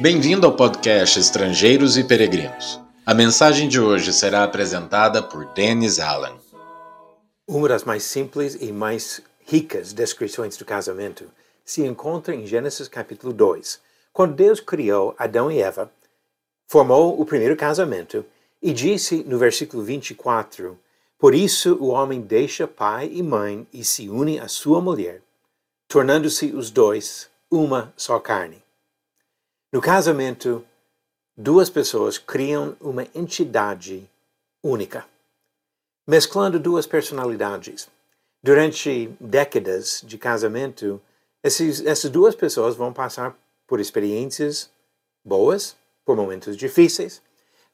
Bem-vindo ao podcast Estrangeiros e Peregrinos. A mensagem de hoje será apresentada por Dennis Allen. Uma das mais simples e mais ricas descrições do casamento se encontra em Gênesis capítulo 2, quando Deus criou Adão e Eva, formou o primeiro casamento e disse no versículo 24: Por isso o homem deixa pai e mãe e se une à sua mulher, tornando-se os dois uma só carne. No casamento, duas pessoas criam uma entidade única, mesclando duas personalidades. Durante décadas de casamento, esses, essas duas pessoas vão passar por experiências boas, por momentos difíceis,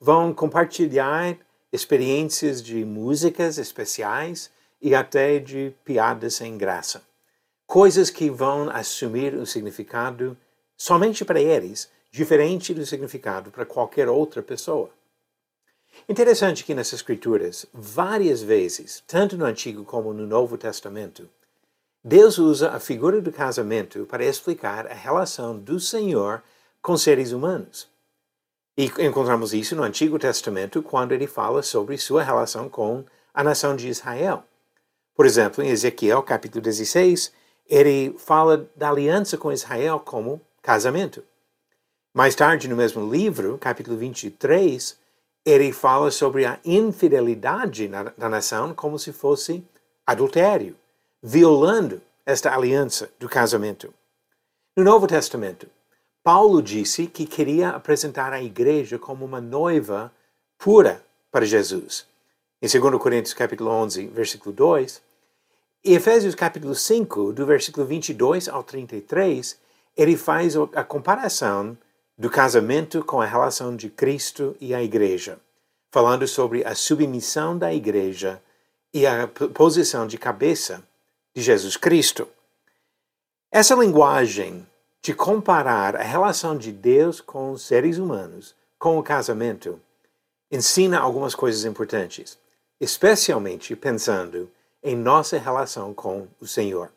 vão compartilhar experiências de músicas especiais e até de piadas sem graça. Coisas que vão assumir o significado somente para eles, diferente do significado para qualquer outra pessoa. Interessante que nessas escrituras, várias vezes, tanto no Antigo como no Novo Testamento, Deus usa a figura do casamento para explicar a relação do Senhor com seres humanos. E encontramos isso no Antigo Testamento quando ele fala sobre sua relação com a nação de Israel. Por exemplo, em Ezequiel capítulo 16, ele fala da aliança com Israel como casamento. Mais tarde, no mesmo livro, capítulo 23, ele fala sobre a infidelidade na, da nação como se fosse adultério, violando esta aliança do casamento. No Novo Testamento, Paulo disse que queria apresentar a igreja como uma noiva pura para Jesus. Em 2 Coríntios capítulo 11, versículo 2, e Efésios capítulo 5, do versículo 22 ao 33, ele faz a comparação do casamento com a relação de Cristo e a igreja, falando sobre a submissão da igreja e a posição de cabeça de Jesus Cristo. Essa linguagem de comparar a relação de Deus com os seres humanos com o casamento ensina algumas coisas importantes, especialmente pensando em nossa relação com o Senhor.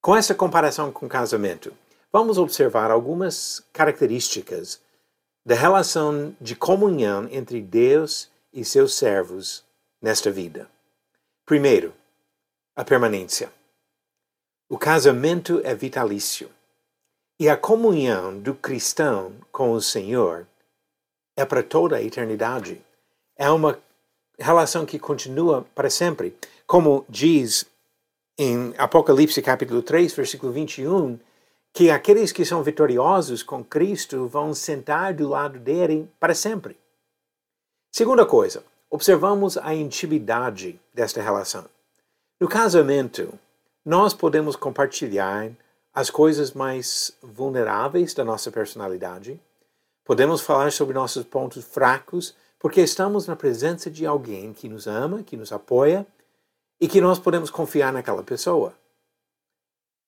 Com essa comparação com o casamento, vamos observar algumas características da relação de comunhão entre Deus e seus servos nesta vida. Primeiro, a permanência. O casamento é vitalício e a comunhão do cristão com o Senhor é para toda a eternidade. É uma relação que continua para sempre. Como diz em Apocalipse capítulo 3, versículo 21, que aqueles que são vitoriosos com Cristo vão sentar do lado dele para sempre. Segunda coisa, observamos a intimidade desta relação. No casamento, nós podemos compartilhar as coisas mais vulneráveis da nossa personalidade, podemos falar sobre nossos pontos fracos, porque estamos na presença de alguém que nos ama, que nos apoia e que nós podemos confiar naquela pessoa.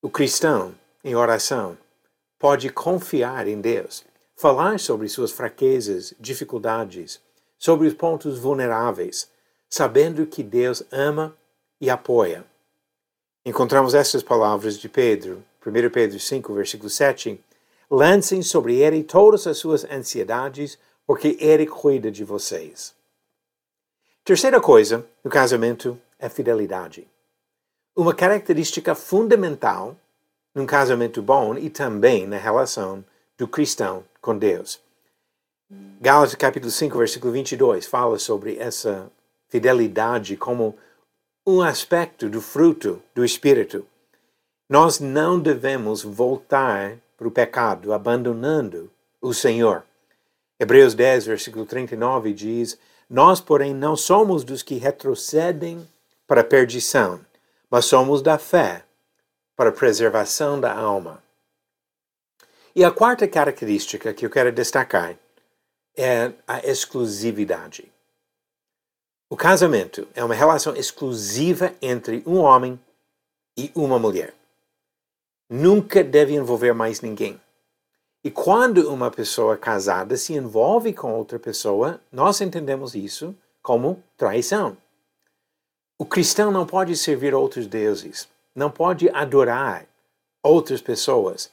O cristão em oração, pode confiar em Deus, falar sobre suas fraquezas, dificuldades, sobre os pontos vulneráveis, sabendo que Deus ama e apoia. Encontramos essas palavras de Pedro, 1 Pedro 5, versículo 7. Lancem sobre ele todas as suas ansiedades, porque ele cuida de vocês. Terceira coisa no casamento é fidelidade. Uma característica fundamental num casamento bom e também na relação do cristão com Deus. Gálatas capítulo 5, versículo 22 fala sobre essa fidelidade como um aspecto do fruto do Espírito. Nós não devemos voltar para o pecado, abandonando o Senhor. Hebreus 10, versículo 39 diz: Nós, porém, não somos dos que retrocedem para a perdição, mas somos da fé para a preservação da alma. E a quarta característica que eu quero destacar é a exclusividade. O casamento é uma relação exclusiva entre um homem e uma mulher. Nunca deve envolver mais ninguém. E quando uma pessoa casada se envolve com outra pessoa, nós entendemos isso como traição. O cristão não pode servir outros deuses não pode adorar outras pessoas,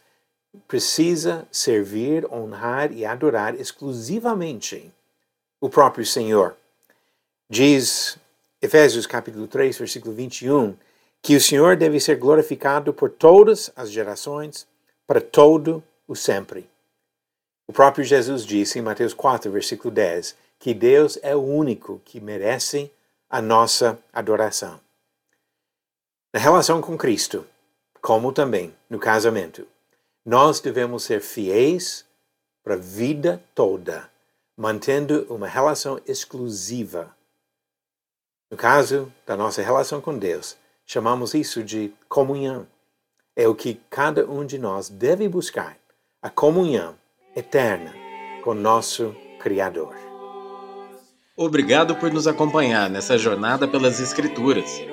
precisa servir, honrar e adorar exclusivamente o próprio Senhor. Diz Efésios capítulo 3, versículo 21, que o Senhor deve ser glorificado por todas as gerações, para todo o sempre. O próprio Jesus disse em Mateus 4, versículo 10, que Deus é o único que merece a nossa adoração. Na relação com Cristo, como também no casamento, nós devemos ser fiéis para a vida toda, mantendo uma relação exclusiva. No caso da nossa relação com Deus, chamamos isso de comunhão. É o que cada um de nós deve buscar, a comunhão eterna com nosso Criador. Obrigado por nos acompanhar nessa jornada pelas Escrituras.